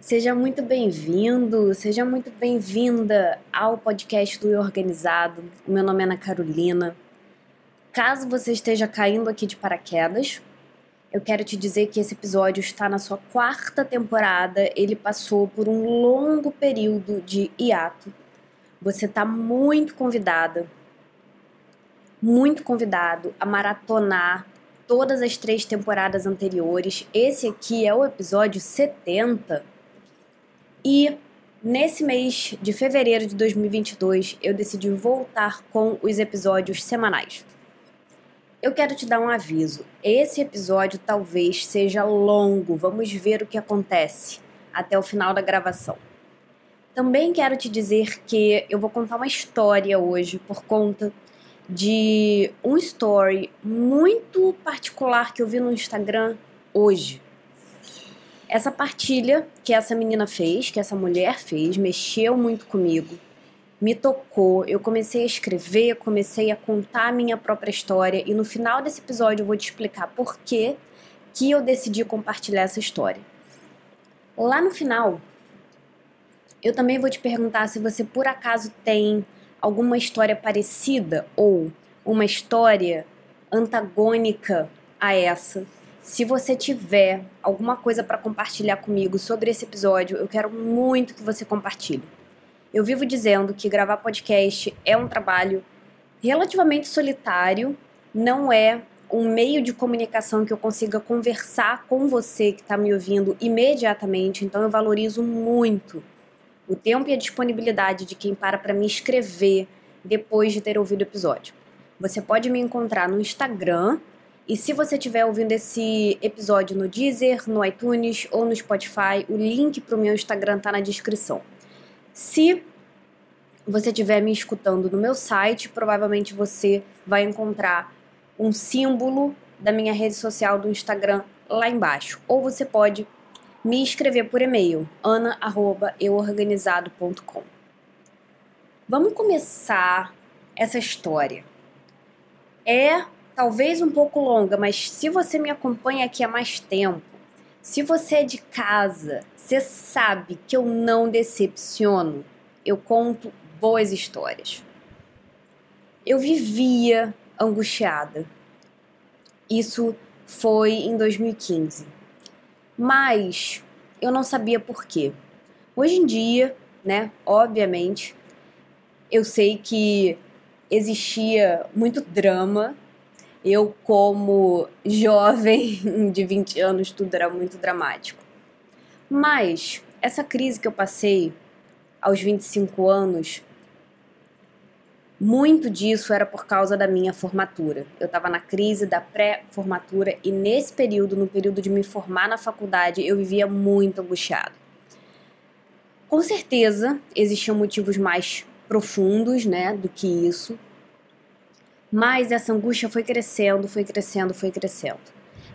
Seja muito bem-vindo, seja muito bem-vinda ao podcast do Organizado. Meu nome é Ana Carolina. Caso você esteja caindo aqui de paraquedas, eu quero te dizer que esse episódio está na sua quarta temporada. Ele passou por um longo período de hiato. Você está muito convidada, muito convidado a maratonar todas as três temporadas anteriores. Esse aqui é o episódio 70 e nesse mês de fevereiro de 2022 eu decidi voltar com os episódios semanais. Eu quero te dar um aviso. Esse episódio talvez seja longo, vamos ver o que acontece até o final da gravação. Também quero te dizer que eu vou contar uma história hoje por conta de um story muito particular que eu vi no Instagram hoje. Essa partilha que essa menina fez, que essa mulher fez, mexeu muito comigo, me tocou. Eu comecei a escrever, comecei a contar a minha própria história e no final desse episódio eu vou te explicar por que que eu decidi compartilhar essa história. Lá no final, eu também vou te perguntar se você por acaso tem alguma história parecida ou uma história antagônica a essa se você tiver alguma coisa para compartilhar comigo sobre esse episódio, eu quero muito que você compartilhe. Eu vivo dizendo que gravar podcast é um trabalho relativamente solitário, não é um meio de comunicação que eu consiga conversar com você que está me ouvindo imediatamente, então eu valorizo muito o tempo e a disponibilidade de quem para para me escrever depois de ter ouvido o episódio. Você pode me encontrar no Instagram, e se você estiver ouvindo esse episódio no Deezer, no iTunes ou no Spotify, o link para o meu Instagram está na descrição. Se você estiver me escutando no meu site, provavelmente você vai encontrar um símbolo da minha rede social do Instagram lá embaixo. Ou você pode me escrever por e-mail, ana@euorganizado.com. Vamos começar essa história. É talvez um pouco longa, mas se você me acompanha aqui há mais tempo, se você é de casa, você sabe que eu não decepciono. Eu conto boas histórias. Eu vivia angustiada. Isso foi em 2015. Mas eu não sabia por quê. Hoje em dia, né, obviamente, eu sei que existia muito drama eu, como jovem de 20 anos, tudo era muito dramático. Mas essa crise que eu passei aos 25 anos, muito disso era por causa da minha formatura. Eu estava na crise da pré-formatura e nesse período, no período de me formar na faculdade, eu vivia muito angustiado. Com certeza existiam motivos mais profundos, né, do que isso, mas essa angústia foi crescendo, foi crescendo, foi crescendo.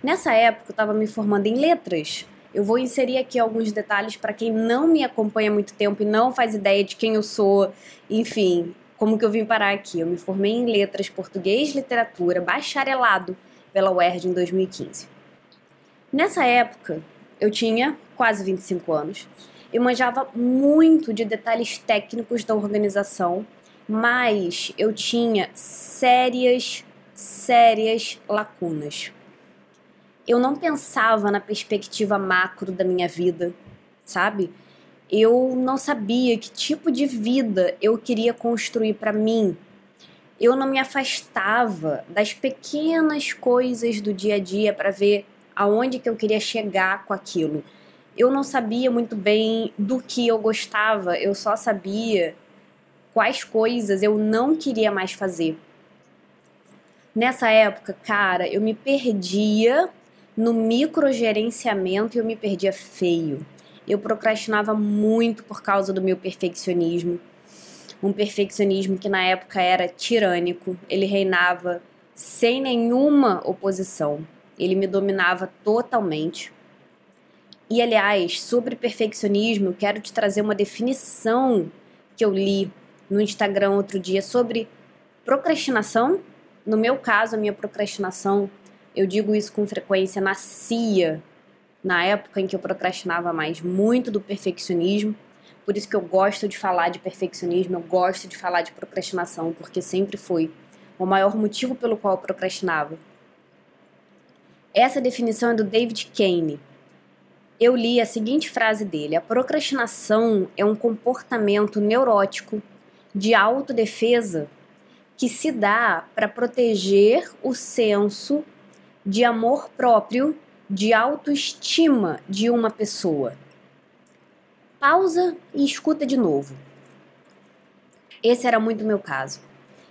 Nessa época eu estava me formando em letras. Eu vou inserir aqui alguns detalhes para quem não me acompanha há muito tempo e não faz ideia de quem eu sou, enfim, como que eu vim parar aqui. Eu me formei em letras, português, literatura, bacharelado pela UERJ em 2015. Nessa época, eu tinha quase 25 anos. Eu manjava muito de detalhes técnicos da organização mas eu tinha sérias, sérias lacunas. Eu não pensava na perspectiva macro da minha vida, sabe? Eu não sabia que tipo de vida eu queria construir para mim. Eu não me afastava das pequenas coisas do dia a dia para ver aonde que eu queria chegar com aquilo. Eu não sabia muito bem do que eu gostava, eu só sabia quais coisas eu não queria mais fazer. Nessa época, cara, eu me perdia no microgerenciamento e eu me perdia feio. Eu procrastinava muito por causa do meu perfeccionismo. Um perfeccionismo que na época era tirânico, ele reinava sem nenhuma oposição. Ele me dominava totalmente. E aliás, sobre perfeccionismo, quero te trazer uma definição que eu li no Instagram outro dia sobre procrastinação. No meu caso, a minha procrastinação, eu digo isso com frequência, nascia na época em que eu procrastinava mais, muito do perfeccionismo. Por isso que eu gosto de falar de perfeccionismo, eu gosto de falar de procrastinação, porque sempre foi o maior motivo pelo qual eu procrastinava. Essa definição é do David Kane. Eu li a seguinte frase dele: A procrastinação é um comportamento neurótico de autodefesa que se dá para proteger o senso de amor próprio, de autoestima de uma pessoa. Pausa e escuta de novo. Esse era muito meu caso.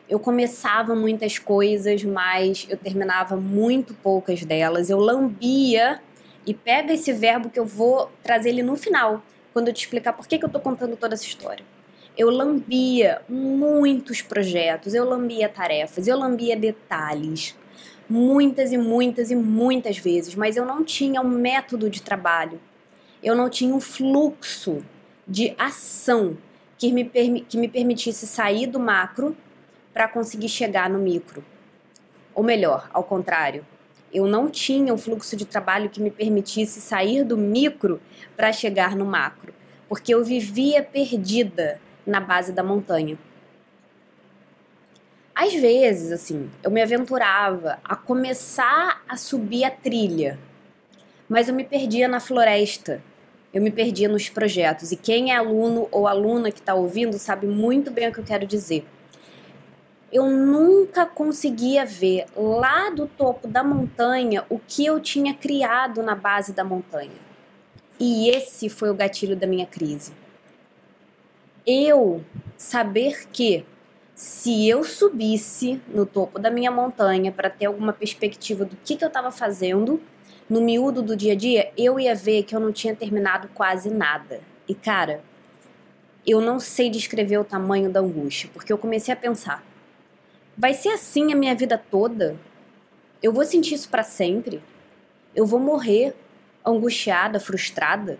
Eu começava muitas coisas, mas eu terminava muito poucas delas. Eu lambia e pega esse verbo que eu vou trazer ele no final, quando eu te explicar por que, que eu tô contando toda essa história. Eu lambia muitos projetos, eu lambia tarefas, eu lambia detalhes, muitas e muitas e muitas vezes, mas eu não tinha um método de trabalho, eu não tinha um fluxo de ação que me, que me permitisse sair do macro para conseguir chegar no micro. Ou melhor, ao contrário, eu não tinha um fluxo de trabalho que me permitisse sair do micro para chegar no macro, porque eu vivia perdida na base da montanha. Às vezes, assim, eu me aventurava a começar a subir a trilha, mas eu me perdia na floresta, eu me perdia nos projetos. E quem é aluno ou aluna que está ouvindo sabe muito bem o que eu quero dizer. Eu nunca conseguia ver lá do topo da montanha o que eu tinha criado na base da montanha. E esse foi o gatilho da minha crise eu saber que se eu subisse no topo da minha montanha para ter alguma perspectiva do que, que eu estava fazendo no miúdo do dia a dia, eu ia ver que eu não tinha terminado quase nada. E cara, eu não sei descrever o tamanho da angústia, porque eu comecei a pensar: vai ser assim a minha vida toda? Eu vou sentir isso para sempre? Eu vou morrer angustiada, frustrada?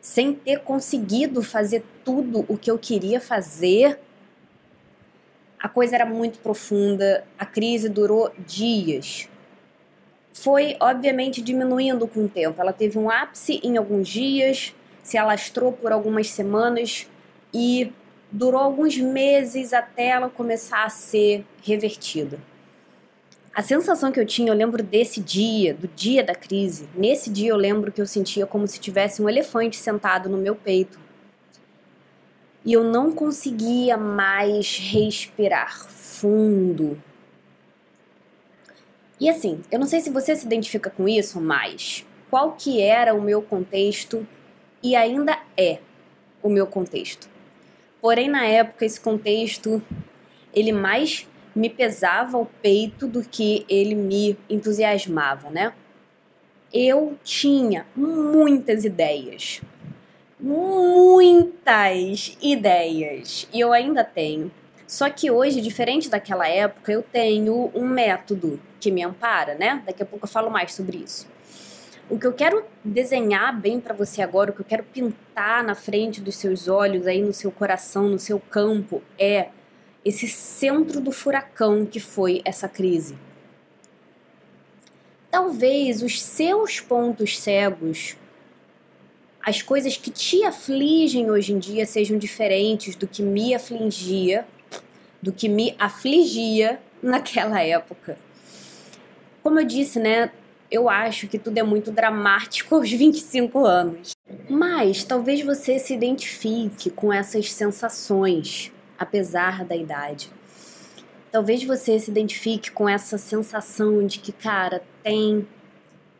Sem ter conseguido fazer tudo o que eu queria fazer. A coisa era muito profunda, a crise durou dias. Foi, obviamente, diminuindo com o tempo. Ela teve um ápice em alguns dias, se alastrou por algumas semanas e durou alguns meses até ela começar a ser revertida. A sensação que eu tinha, eu lembro desse dia, do dia da crise. Nesse dia eu lembro que eu sentia como se tivesse um elefante sentado no meu peito. E eu não conseguia mais respirar fundo. E assim, eu não sei se você se identifica com isso, mas qual que era o meu contexto e ainda é o meu contexto. Porém, na época, esse contexto, ele mais me pesava o peito do que ele me entusiasmava, né? Eu tinha muitas ideias. Muitas ideias. E eu ainda tenho. Só que hoje, diferente daquela época, eu tenho um método que me ampara, né? Daqui a pouco eu falo mais sobre isso. O que eu quero desenhar bem para você agora, o que eu quero pintar na frente dos seus olhos, aí no seu coração, no seu campo, é esse centro do furacão que foi essa crise. Talvez os seus pontos cegos, as coisas que te afligem hoje em dia sejam diferentes do que me afligia, do que me afligia naquela época. Como eu disse, né, eu acho que tudo é muito dramático aos 25 anos. Mas talvez você se identifique com essas sensações apesar da idade. Talvez você se identifique com essa sensação de que, cara, tem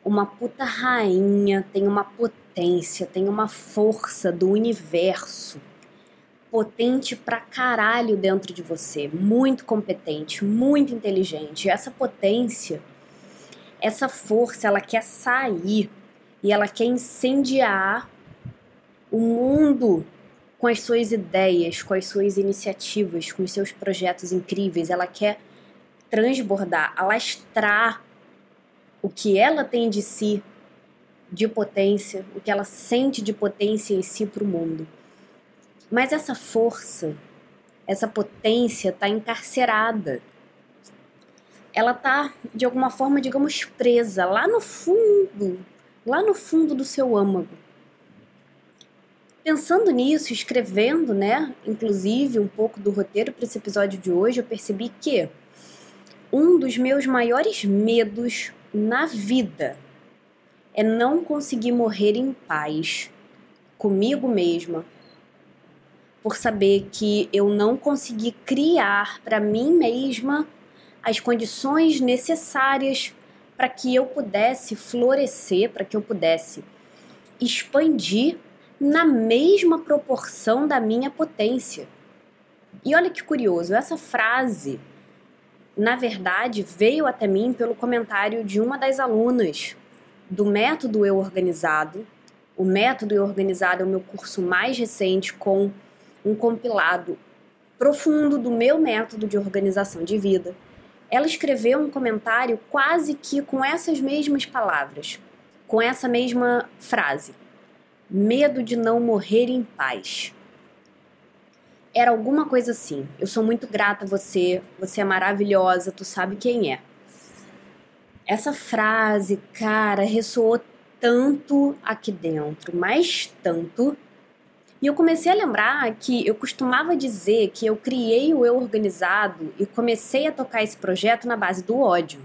uma puta rainha, tem uma potência, tem uma força do universo potente pra caralho dentro de você, muito competente, muito inteligente. Essa potência, essa força, ela quer sair e ela quer incendiar o mundo com as suas ideias, com as suas iniciativas, com os seus projetos incríveis. Ela quer transbordar, alastrar o que ela tem de si de potência, o que ela sente de potência em si para o mundo. Mas essa força, essa potência está encarcerada. ela tá de alguma forma, digamos, presa lá no fundo, lá no fundo do seu âmago. Pensando nisso, escrevendo, né, inclusive um pouco do roteiro para esse episódio de hoje, eu percebi que um dos meus maiores medos na vida é não conseguir morrer em paz comigo mesma, por saber que eu não consegui criar para mim mesma as condições necessárias para que eu pudesse florescer, para que eu pudesse expandir na mesma proporção da minha potência. E olha que curioso, essa frase, na verdade, veio até mim pelo comentário de uma das alunas do método Eu Organizado. O método Eu Organizado é o meu curso mais recente com um compilado profundo do meu método de organização de vida. Ela escreveu um comentário quase que com essas mesmas palavras, com essa mesma frase: medo de não morrer em paz. Era alguma coisa assim. Eu sou muito grata a você, você é maravilhosa, tu sabe quem é. Essa frase, cara, ressoou tanto aqui dentro, mas tanto. E eu comecei a lembrar que eu costumava dizer que eu criei o eu organizado e comecei a tocar esse projeto na base do ódio.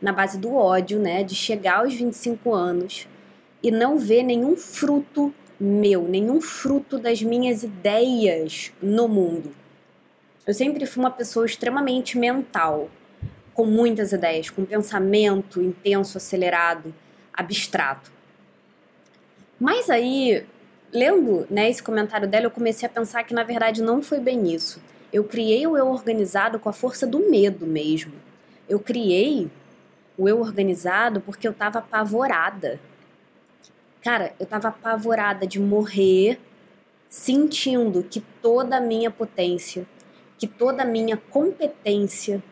Na base do ódio, né, de chegar aos 25 anos e não ver nenhum fruto meu, nenhum fruto das minhas ideias no mundo. Eu sempre fui uma pessoa extremamente mental, com muitas ideias, com pensamento intenso, acelerado, abstrato. Mas aí, lendo né, esse comentário dela, eu comecei a pensar que na verdade não foi bem isso. Eu criei o eu organizado com a força do medo mesmo. Eu criei o eu organizado porque eu estava apavorada. Cara, eu estava apavorada de morrer sentindo que toda a minha potência, que toda a minha competência,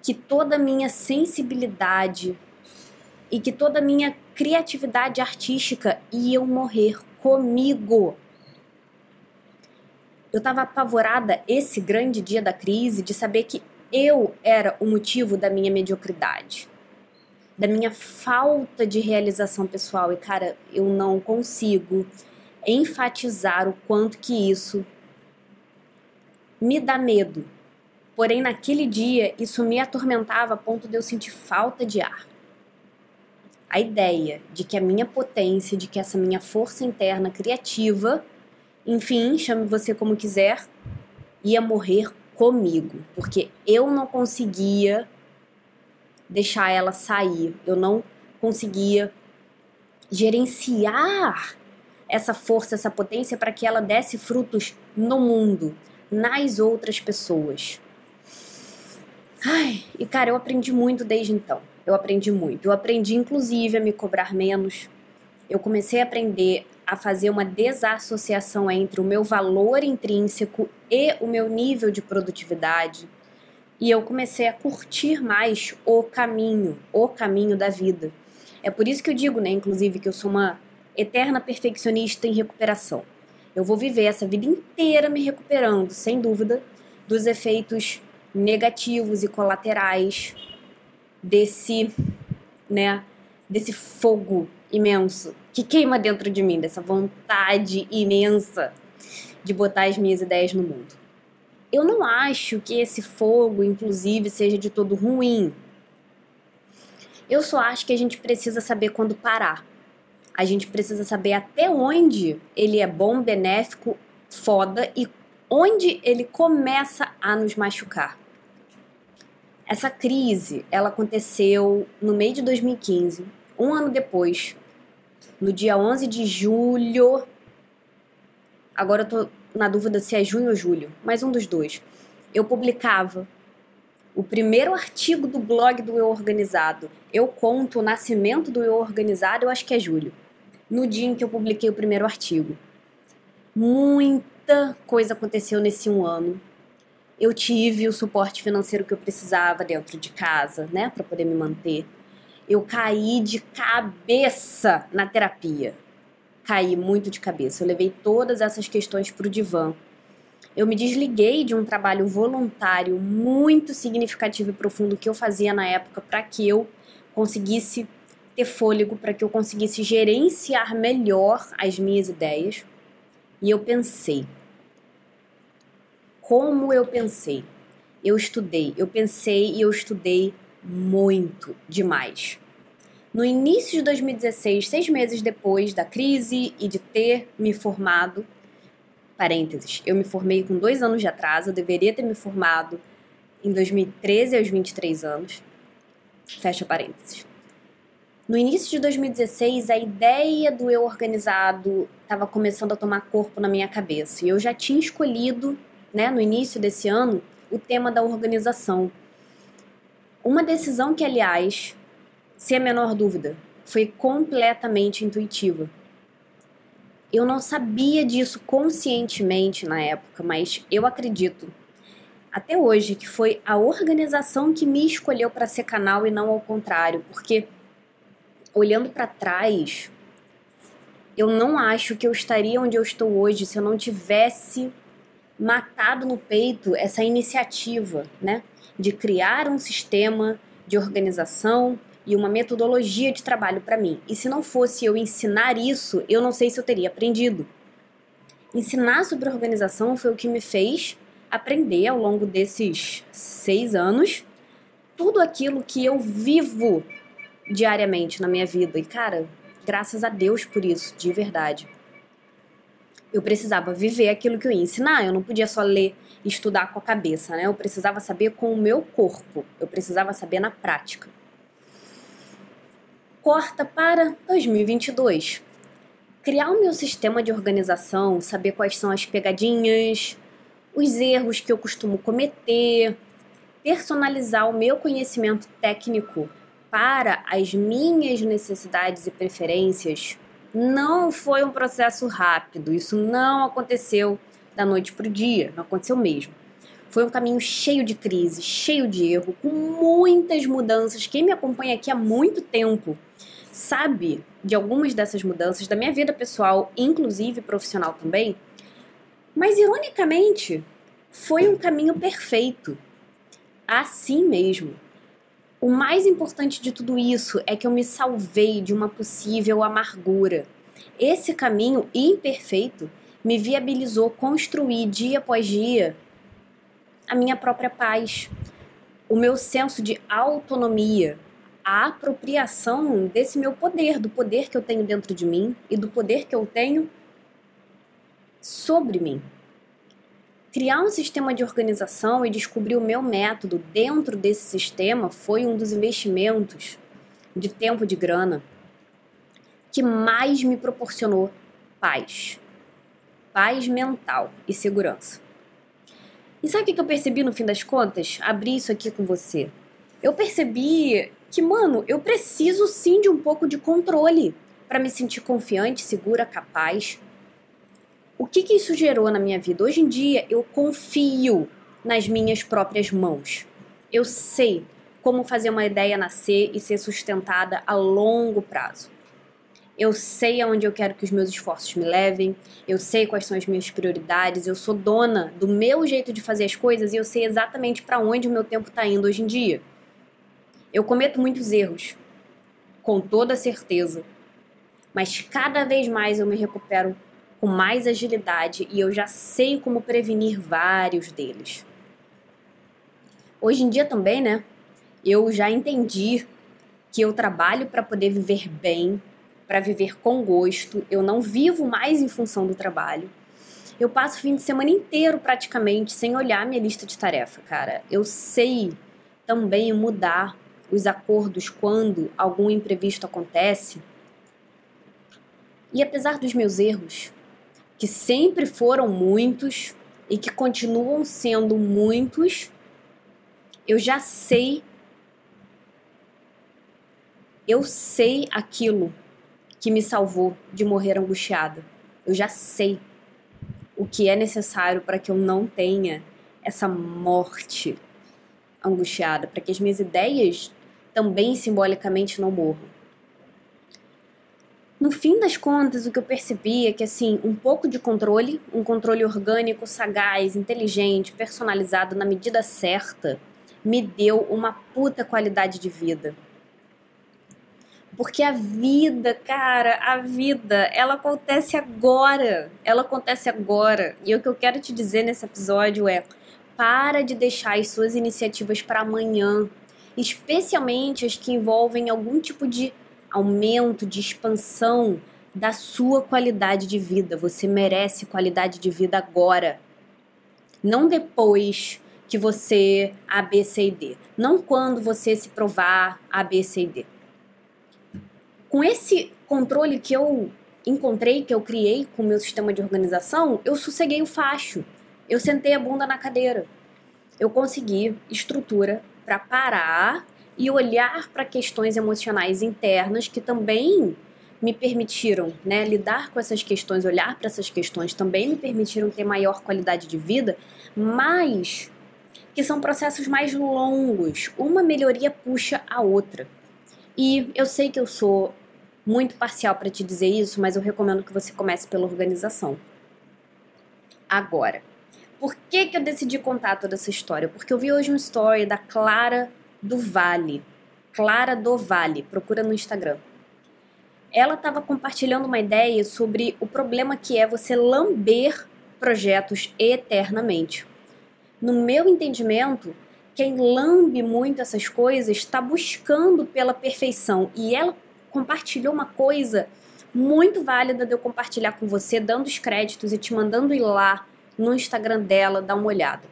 que toda a minha sensibilidade e que toda a minha criatividade artística iam morrer comigo. Eu estava apavorada esse grande dia da crise de saber que eu era o motivo da minha mediocridade, da minha falta de realização pessoal. E, cara, eu não consigo enfatizar o quanto que isso me dá medo Porém, naquele dia, isso me atormentava a ponto de eu sentir falta de ar. A ideia de que a minha potência, de que essa minha força interna criativa, enfim, chame você como quiser, ia morrer comigo, porque eu não conseguia deixar ela sair, eu não conseguia gerenciar essa força, essa potência para que ela desse frutos no mundo, nas outras pessoas. Ai, e cara, eu aprendi muito desde então. Eu aprendi muito. Eu aprendi, inclusive, a me cobrar menos. Eu comecei a aprender a fazer uma desassociação entre o meu valor intrínseco e o meu nível de produtividade. E eu comecei a curtir mais o caminho, o caminho da vida. É por isso que eu digo, né, inclusive, que eu sou uma eterna perfeccionista em recuperação. Eu vou viver essa vida inteira me recuperando, sem dúvida, dos efeitos negativos e colaterais desse, né, desse fogo imenso que queima dentro de mim, dessa vontade imensa de botar as minhas ideias no mundo. Eu não acho que esse fogo, inclusive, seja de todo ruim. Eu só acho que a gente precisa saber quando parar. A gente precisa saber até onde ele é bom, benéfico, foda e onde ele começa a nos machucar. Essa crise, ela aconteceu no meio de 2015, um ano depois, no dia 11 de julho. Agora eu tô na dúvida se é junho ou julho, mas um dos dois. Eu publicava o primeiro artigo do blog do Eu Organizado. Eu conto o nascimento do Eu Organizado, eu acho que é julho. No dia em que eu publiquei o primeiro artigo. Muita coisa aconteceu nesse um ano eu tive o suporte financeiro que eu precisava dentro de casa, né, para poder me manter. Eu caí de cabeça na terapia. Caí muito de cabeça. Eu levei todas essas questões para o divã. Eu me desliguei de um trabalho voluntário muito significativo e profundo que eu fazia na época para que eu conseguisse ter fôlego, para que eu conseguisse gerenciar melhor as minhas ideias. E eu pensei. Como eu pensei? Eu estudei, eu pensei e eu estudei muito demais. No início de 2016, seis meses depois da crise e de ter me formado, parênteses, eu me formei com dois anos de atraso, eu deveria ter me formado em 2013 aos 23 anos, fecha parênteses. No início de 2016, a ideia do eu organizado estava começando a tomar corpo na minha cabeça. E eu já tinha escolhido, né, no início desse ano, o tema da organização. Uma decisão que, aliás, sem a menor dúvida, foi completamente intuitiva. Eu não sabia disso conscientemente na época, mas eu acredito até hoje que foi a organização que me escolheu para ser canal e não ao contrário, porque olhando para trás, eu não acho que eu estaria onde eu estou hoje se eu não tivesse matado no peito essa iniciativa, né, de criar um sistema de organização e uma metodologia de trabalho para mim. E se não fosse eu ensinar isso, eu não sei se eu teria aprendido. Ensinar sobre organização foi o que me fez aprender ao longo desses seis anos tudo aquilo que eu vivo diariamente na minha vida. E, cara, graças a Deus por isso, de verdade. Eu precisava viver aquilo que eu ia ensinar, eu não podia só ler e estudar com a cabeça, né? Eu precisava saber com o meu corpo, eu precisava saber na prática corta para 2022. Criar o meu sistema de organização, saber quais são as pegadinhas, os erros que eu costumo cometer, personalizar o meu conhecimento técnico para as minhas necessidades e preferências não foi um processo rápido. Isso não aconteceu da noite para o dia, não aconteceu mesmo. Foi um caminho cheio de crise, cheio de erro, com muitas mudanças. Quem me acompanha aqui há muito tempo sabe de algumas dessas mudanças da minha vida pessoal, inclusive profissional também. Mas ironicamente, foi um caminho perfeito. Assim mesmo. O mais importante de tudo isso é que eu me salvei de uma possível amargura. Esse caminho imperfeito me viabilizou construir dia após dia a minha própria paz, o meu senso de autonomia, a apropriação desse meu poder, do poder que eu tenho dentro de mim e do poder que eu tenho sobre mim. Criar um sistema de organização e descobrir o meu método dentro desse sistema foi um dos investimentos de tempo de grana que mais me proporcionou paz. Paz mental e segurança. E sabe o que eu percebi no fim das contas? Abri isso aqui com você. Eu percebi que, mano, eu preciso sim de um pouco de controle para me sentir confiante, segura, capaz. O que, que isso gerou na minha vida? Hoje em dia eu confio nas minhas próprias mãos. Eu sei como fazer uma ideia nascer e ser sustentada a longo prazo. Eu sei aonde eu quero que os meus esforços me levem, eu sei quais são as minhas prioridades, eu sou dona do meu jeito de fazer as coisas e eu sei exatamente para onde o meu tempo está indo hoje em dia. Eu cometo muitos erros, com toda certeza, mas cada vez mais eu me recupero com mais agilidade e eu já sei como prevenir vários deles. Hoje em dia também, né? Eu já entendi que eu trabalho para poder viver bem, para viver com gosto. Eu não vivo mais em função do trabalho. Eu passo o fim de semana inteiro praticamente sem olhar minha lista de tarefa, cara. Eu sei também mudar os acordos quando algum imprevisto acontece. E apesar dos meus erros, que sempre foram muitos e que continuam sendo muitos, eu já sei eu sei aquilo que me salvou de morrer angustiada. Eu já sei o que é necessário para que eu não tenha essa morte angustiada, para que as minhas ideias também simbolicamente não morram. No fim das contas, o que eu percebi é que, assim, um pouco de controle, um controle orgânico, sagaz, inteligente, personalizado na medida certa, me deu uma puta qualidade de vida. Porque a vida, cara, a vida, ela acontece agora. Ela acontece agora. E o que eu quero te dizer nesse episódio é: para de deixar as suas iniciativas para amanhã, especialmente as que envolvem algum tipo de aumento, de expansão da sua qualidade de vida. Você merece qualidade de vida agora. Não depois que você A, B, C e D. Não quando você se provar A, B, C e D. Com esse controle que eu encontrei, que eu criei com o meu sistema de organização, eu sosseguei o facho. Eu sentei a bunda na cadeira. Eu consegui estrutura para parar e olhar para questões emocionais internas que também me permitiram né, lidar com essas questões, olhar para essas questões também me permitiram ter maior qualidade de vida, mas que são processos mais longos. Uma melhoria puxa a outra. E eu sei que eu sou muito parcial para te dizer isso, mas eu recomendo que você comece pela organização. Agora, por que, que eu decidi contar toda essa história? Porque eu vi hoje uma story da Clara do Vale. Clara do Vale, procura no Instagram. Ela estava compartilhando uma ideia sobre o problema que é você lamber projetos eternamente. No meu entendimento, quem lambe muito essas coisas está buscando pela perfeição. E ela compartilhou uma coisa muito válida de eu compartilhar com você, dando os créditos e te mandando ir lá no Instagram dela dar uma olhada.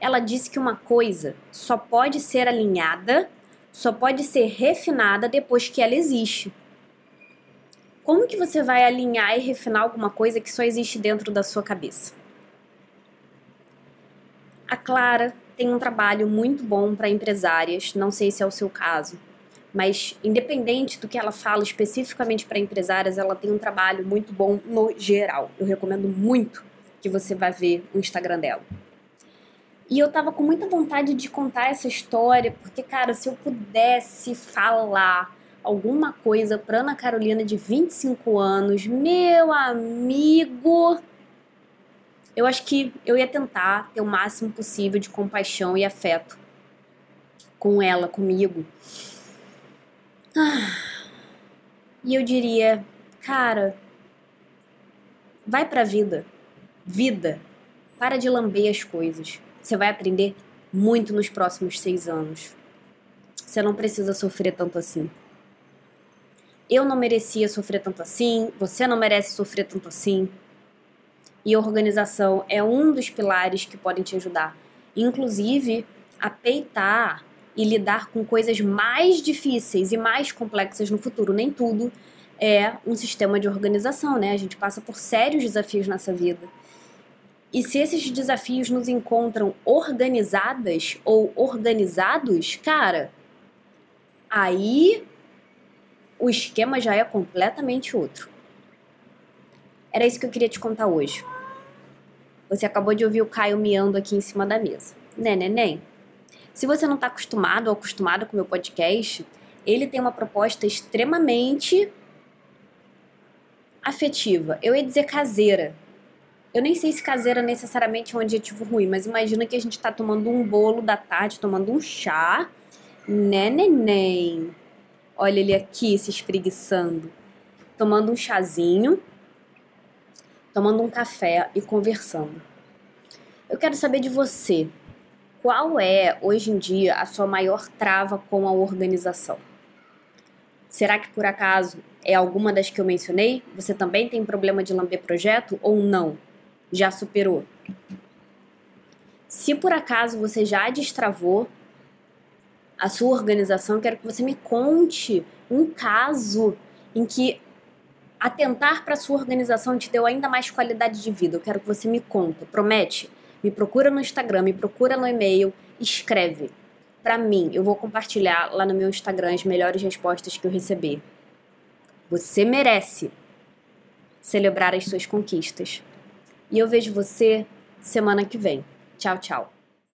Ela disse que uma coisa só pode ser alinhada, só pode ser refinada depois que ela existe. Como que você vai alinhar e refinar alguma coisa que só existe dentro da sua cabeça? A Clara tem um trabalho muito bom para empresárias, não sei se é o seu caso, mas independente do que ela fala especificamente para empresárias, ela tem um trabalho muito bom no geral. Eu recomendo muito que você vá ver o Instagram dela. E eu tava com muita vontade de contar essa história, porque, cara, se eu pudesse falar alguma coisa pra Ana Carolina de 25 anos, meu amigo, eu acho que eu ia tentar ter o máximo possível de compaixão e afeto com ela, comigo. Ah, e eu diria, cara, vai pra vida. Vida. Para de lamber as coisas. Você vai aprender muito nos próximos seis anos. Você não precisa sofrer tanto assim. Eu não merecia sofrer tanto assim, você não merece sofrer tanto assim e organização é um dos pilares que podem te ajudar, inclusive a peitar e lidar com coisas mais difíceis e mais complexas no futuro. Nem tudo é um sistema de organização, né? A gente passa por sérios desafios nessa vida. E se esses desafios nos encontram organizadas ou organizados, cara, aí o esquema já é completamente outro. Era isso que eu queria te contar hoje. Você acabou de ouvir o Caio miando aqui em cima da mesa. Né, neném? Se você não está acostumado ou acostumada com o meu podcast, ele tem uma proposta extremamente afetiva. Eu ia dizer caseira. Eu nem sei se caseira necessariamente é um adjetivo ruim, mas imagina que a gente está tomando um bolo da tarde, tomando um chá. Né, neném? Olha ele aqui se espreguiçando. Tomando um chazinho tomando um café e conversando. Eu quero saber de você. Qual é, hoje em dia, a sua maior trava com a organização? Será que por acaso é alguma das que eu mencionei? Você também tem problema de lamber projeto ou não? Já superou? Se por acaso você já destravou a sua organização, quero que você me conte um caso em que atentar para sua organização te deu ainda mais qualidade de vida. Eu quero que você me conta, promete? Me procura no Instagram, me procura no e-mail, escreve para mim. Eu vou compartilhar lá no meu Instagram as melhores respostas que eu receber. Você merece celebrar as suas conquistas. E eu vejo você semana que vem. Tchau, tchau.